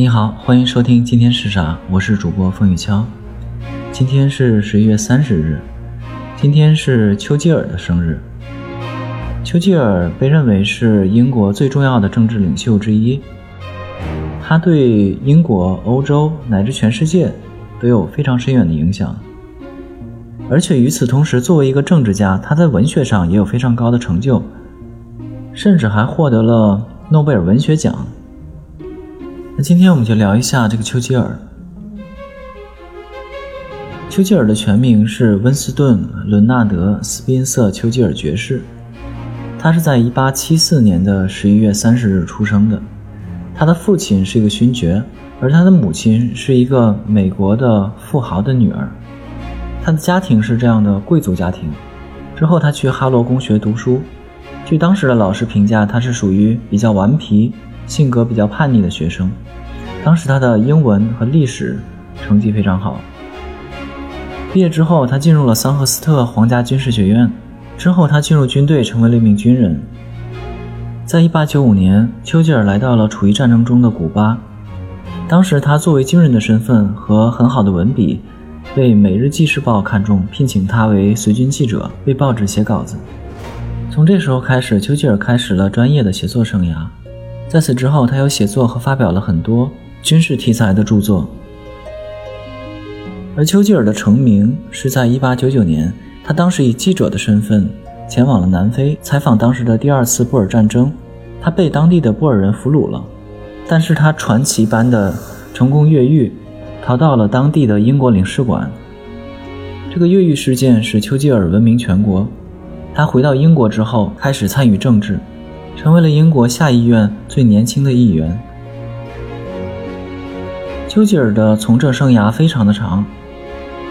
你好，欢迎收听今天是啥？我是主播风雨敲。今天是十一月三十日，今天是丘吉尔的生日。丘吉尔被认为是英国最重要的政治领袖之一，他对英国、欧洲乃至全世界都有非常深远的影响。而且与此同时，作为一个政治家，他在文学上也有非常高的成就，甚至还获得了诺贝尔文学奖。今天我们就聊一下这个丘吉尔。丘吉尔的全名是温斯顿·伦纳德·斯宾塞·丘吉尔爵士，他是在1874年的11月30日出生的。他的父亲是一个勋爵，而他的母亲是一个美国的富豪的女儿。他的家庭是这样的贵族家庭。之后他去哈罗公学读书，据当时的老师评价，他是属于比较顽皮、性格比较叛逆的学生。当时他的英文和历史成绩非常好。毕业之后，他进入了桑赫斯特皇家军事学院。之后，他进入军队，成为了一名军人。在1895年，丘吉尔来到了处于战争中的古巴。当时，他作为军人的身份和很好的文笔，被《每日纪事报》看中，聘请他为随军记者，为报纸写稿子。从这时候开始，丘吉尔开始了专业的写作生涯。在此之后，他又写作和发表了很多。军事题材的著作，而丘吉尔的成名是在1899年，他当时以记者的身份前往了南非采访当时的第二次布尔战争，他被当地的布尔人俘虏了，但是他传奇般的成功越狱，逃到了当地的英国领事馆。这个越狱事件使丘吉尔闻名全国，他回到英国之后开始参与政治，成为了英国下议院最年轻的议员。丘吉尔的从政生涯非常的长，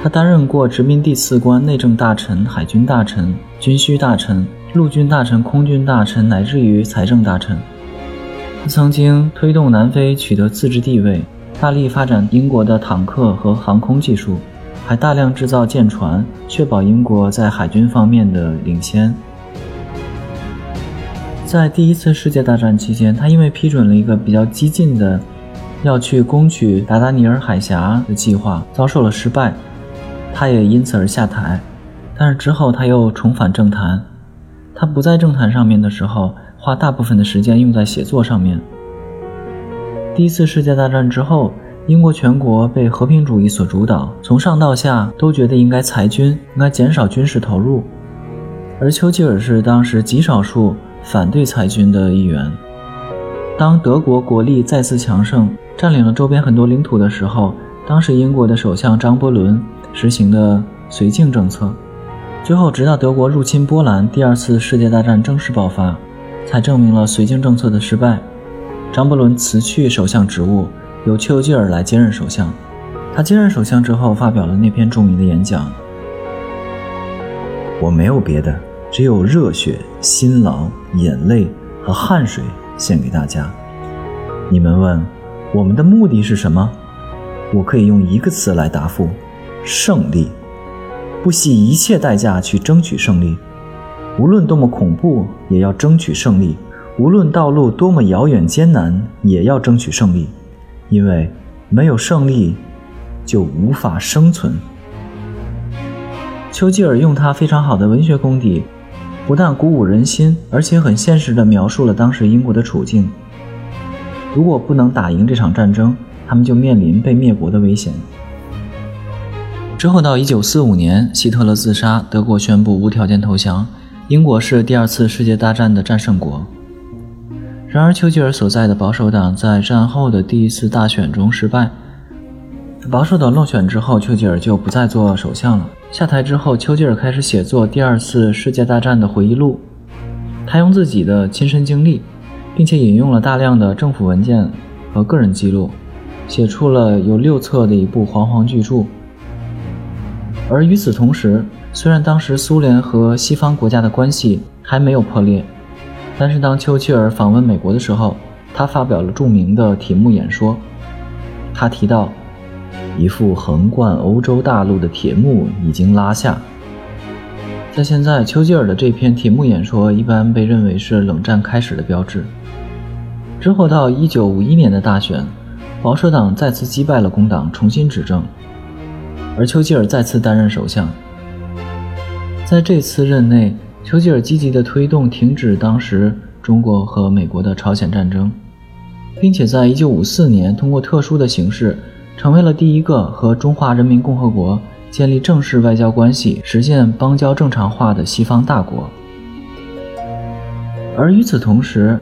他担任过殖民地次官、内政大臣、海军大臣、军需大臣、陆军大臣、空军大臣，乃至于财政大臣。他曾经推动南非取得自治地位，大力发展英国的坦克和航空技术，还大量制造舰船，确保英国在海军方面的领先。在第一次世界大战期间，他因为批准了一个比较激进的。要去攻取达达尼尔海峡的计划遭受了失败，他也因此而下台。但是之后他又重返政坛。他不在政坛上面的时候，花大部分的时间用在写作上面。第一次世界大战之后，英国全国被和平主义所主导，从上到下都觉得应该裁军，应该减少军事投入。而丘吉尔是当时极少数反对裁军的一员。当德国国力再次强盛。占领了周边很多领土的时候，当时英国的首相张伯伦实行的绥靖政策，最后直到德国入侵波兰，第二次世界大战正式爆发，才证明了绥靖政策的失败。张伯伦辞去首相职务，由丘吉尔来接任首相。他接任首相之后，发表了那篇著名的演讲：“我没有别的，只有热血、辛劳、眼泪和汗水献给大家。你们问？”我们的目的是什么？我可以用一个词来答复：胜利。不惜一切代价去争取胜利，无论多么恐怖，也要争取胜利；无论道路多么遥远艰难，也要争取胜利。因为没有胜利，就无法生存。丘吉尔用他非常好的文学功底，不但鼓舞人心，而且很现实地描述了当时英国的处境。如果不能打赢这场战争，他们就面临被灭国的危险。之后到1945年，希特勒自杀，德国宣布无条件投降，英国是第二次世界大战的战胜国。然而，丘吉尔所在的保守党在战后的第一次大选中失败，保守党落选之后，丘吉尔就不再做首相了。下台之后，丘吉尔开始写作第二次世界大战的回忆录，他用自己的亲身经历。并且引用了大量的政府文件和个人记录，写出了有六册的一部煌煌巨著。而与此同时，虽然当时苏联和西方国家的关系还没有破裂，但是当丘吉尔访问美国的时候，他发表了著名的铁幕演说。他提到，一副横贯欧洲大陆的铁幕已经拉下。在现在，丘吉尔的这篇铁幕演说一般被认为是冷战开始的标志。之后到一九五一年的大选，保守党再次击败了工党，重新执政，而丘吉尔再次担任首相。在这次任内，丘吉尔积极地推动停止当时中国和美国的朝鲜战争，并且在1954年通过特殊的形式，成为了第一个和中华人民共和国建立正式外交关系、实现邦交正常化的西方大国。而与此同时，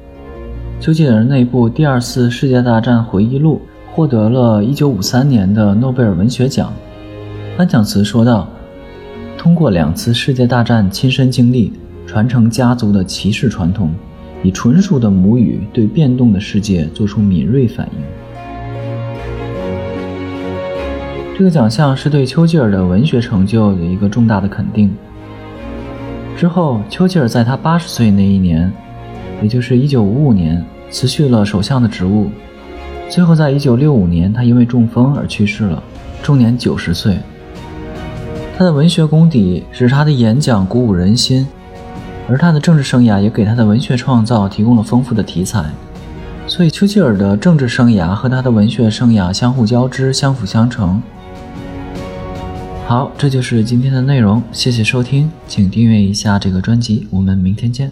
丘吉尔那部《第二次世界大战回忆录》获得了1953年的诺贝尔文学奖。颁奖词说道。通过两次世界大战亲身经历，传承家族的骑士传统，以纯熟的母语对变动的世界做出敏锐反应。这个奖项是对丘吉尔的文学成就的一个重大的肯定。之后，丘吉尔在他八十岁那一年，也就是一九五五年，辞去了首相的职务。最后，在一九六五年，他因为中风而去世了，终年九十岁。他的文学功底使他的演讲鼓舞人心，而他的政治生涯也给他的文学创造提供了丰富的题材。所以，丘吉尔的政治生涯和他的文学生涯相互交织、相辅相成。好，这就是今天的内容，谢谢收听，请订阅一下这个专辑，我们明天见。